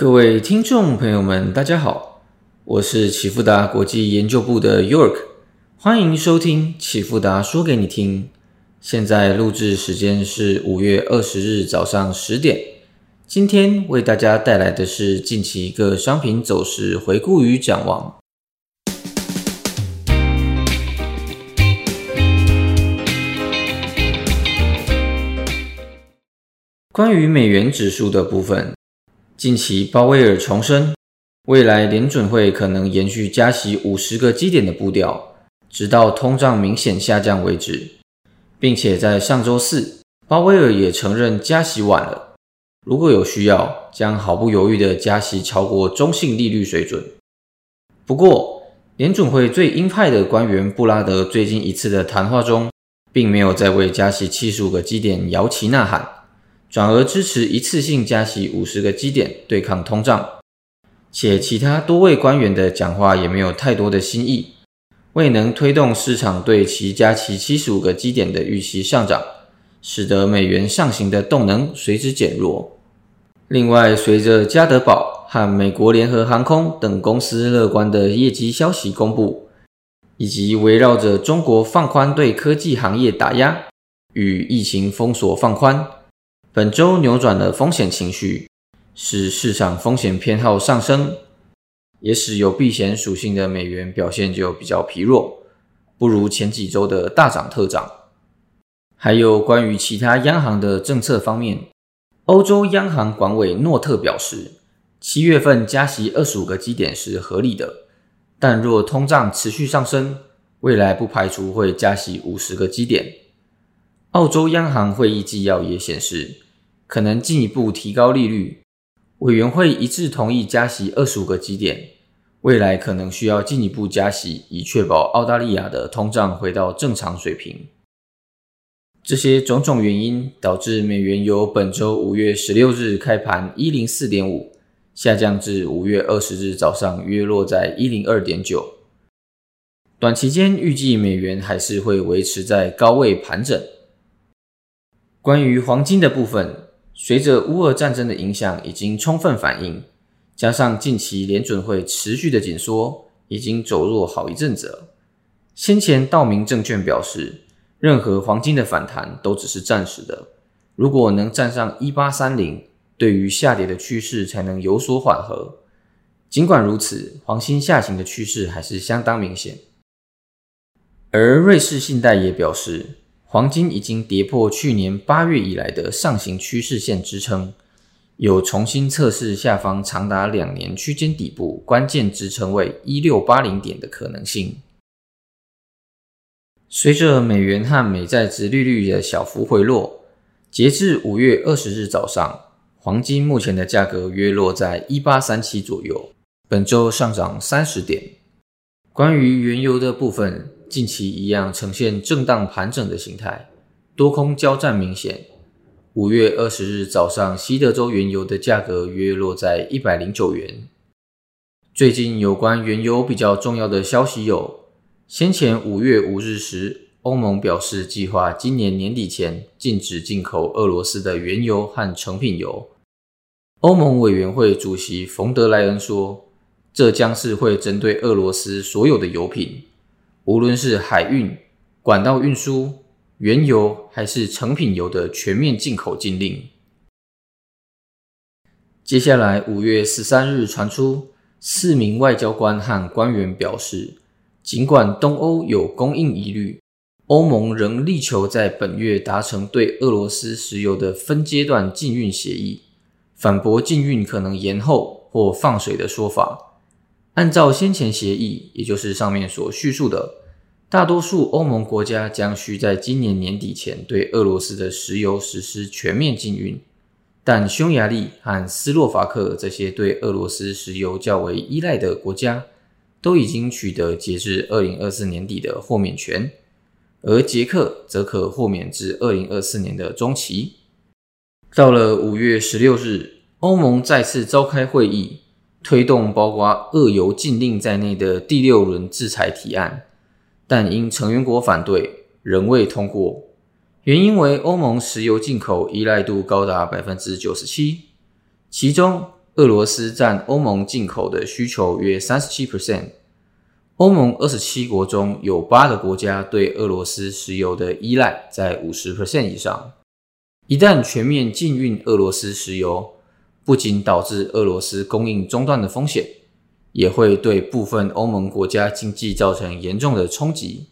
各位听众朋友们，大家好，我是启富达国际研究部的 York，欢迎收听启富达说给你听。现在录制时间是五月二十日早上十点。今天为大家带来的是近期一个商品走势回顾与展望。关于美元指数的部分。近期，鲍威尔重申，未来联准会可能延续加息五十个基点的步调，直到通胀明显下降为止，并且在上周四，鲍威尔也承认加息晚了，如果有需要，将毫不犹豫的加息超过中性利率水准。不过，联准会最鹰派的官员布拉德最近一次的谈话中，并没有再为加息七十五个基点摇旗呐喊。转而支持一次性加息五十个基点对抗通胀，且其他多位官员的讲话也没有太多的新意，未能推动市场对其加息七十五个基点的预期上涨，使得美元上行的动能随之减弱。另外，随着加德堡和美国联合航空等公司乐观的业绩消息公布，以及围绕着中国放宽对科技行业打压与疫情封锁放宽。本周扭转了风险情绪，使市场风险偏好上升，也使有避险属性的美元表现就比较疲弱，不如前几周的大涨特涨。还有关于其他央行的政策方面，欧洲央行管委诺特表示，七月份加息二十五个基点是合理的，但若通胀持续上升，未来不排除会加息五十个基点。澳洲央行会议纪要也显示，可能进一步提高利率。委员会一致同意加息二十五个基点，未来可能需要进一步加息，以确保澳大利亚的通胀回到正常水平。这些种种原因导致美元由本周五月十六日开盘一零四点五，下降至五月二十日早上约落在一零二点九。短期间预计美元还是会维持在高位盘整。关于黄金的部分，随着乌俄战争的影响已经充分反映，加上近期联准会持续的紧缩，已经走弱好一阵子了。先前道明证券表示，任何黄金的反弹都只是暂时的，如果能站上一八三零，对于下跌的趋势才能有所缓和。尽管如此，黄金下行的趋势还是相当明显。而瑞士信贷也表示。黄金已经跌破去年八月以来的上行趋势线支撑，有重新测试下方长达两年区间底部关键支撑位一六八零点的可能性。随着美元和美债值利率的小幅回落，截至五月二十日早上，黄金目前的价格约落在一八三七左右，本周上涨三十点。关于原油的部分。近期一样呈现震荡盘整的形态，多空交战明显。五月二十日早上，西德州原油的价格约落在一百零九元。最近有关原油比较重要的消息有：先前五月五日时，欧盟表示计划今年年底前禁止进口俄罗斯的原油和成品油。欧盟委员会主席冯德莱恩说，这将是会针对俄罗斯所有的油品。无论是海运、管道运输、原油还是成品油的全面进口禁令。接下来，五月十三日传出，四名外交官和官员表示，尽管东欧有供应疑虑，欧盟仍力求在本月达成对俄罗斯石油的分阶段禁运协议，反驳禁运可能延后或放水的说法。按照先前协议，也就是上面所叙述的，大多数欧盟国家将需在今年年底前对俄罗斯的石油实施全面禁运。但匈牙利和斯洛伐克这些对俄罗斯石油较为依赖的国家，都已经取得截至二零二四年底的豁免权，而捷克则可豁免至二零二四年的中期。到了五月十六日，欧盟再次召开会议。推动包括俄油禁令在内的第六轮制裁提案，但因成员国反对，仍未通过。原因为欧盟石油进口依赖度高达百分之九十七，其中俄罗斯占欧盟进口的需求约三十七 percent。欧盟二十七国中有八个国家对俄罗斯石油的依赖在五十 percent 以上。一旦全面禁运俄罗斯石油，不仅导致俄罗斯供应中断的风险，也会对部分欧盟国家经济造成严重的冲击。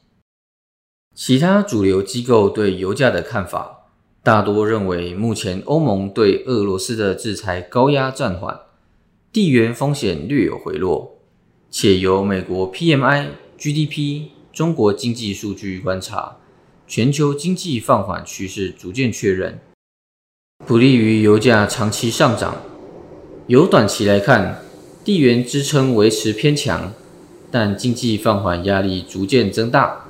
其他主流机构对油价的看法，大多认为目前欧盟对俄罗斯的制裁高压暂缓，地缘风险略有回落。且由美国 PMI、GDP、中国经济数据观察，全球经济放缓趋势逐渐确认，不利于油价长期上涨。由短期来看，地缘支撑维持偏强，但经济放缓压力逐渐增大，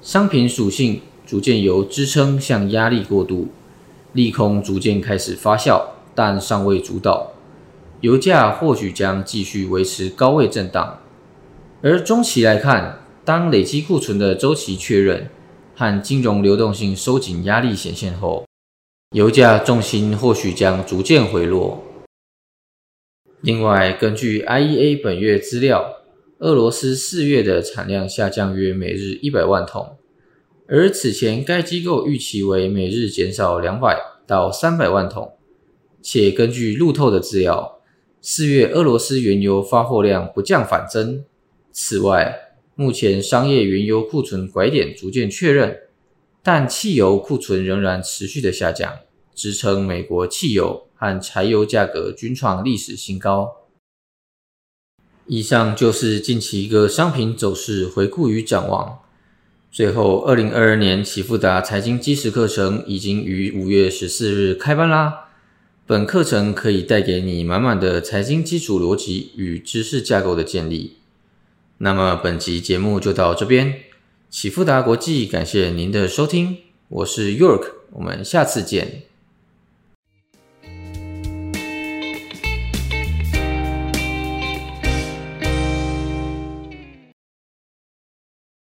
商品属性逐渐由支撑向压力过渡，利空逐渐开始发酵，但尚未主导。油价或许将继续维持高位震荡，而中期来看，当累积库存的周期确认和金融流动性收紧压力显现后，油价重心或许将逐渐回落。另外，根据 IEA 本月资料，俄罗斯四月的产量下降约每日一百万桶，而此前该机构预期为每日减少两百到三百万桶，且根据路透的资料。四月俄罗斯原油发货量不降反增。此外，目前商业原油库存拐点逐渐确认，但汽油库存仍然持续的下降，支撑美国汽油和柴油价格均创历史新高。以上就是近期一个商品走势回顾与展望。最后，二零二二年启富达财经基石课程已经于五月十四日开班啦。本课程可以带给你满满的财经基础逻辑与知识架构的建立。那么本集节目就到这边，启富达国际感谢您的收听，我是 York，我们下次见。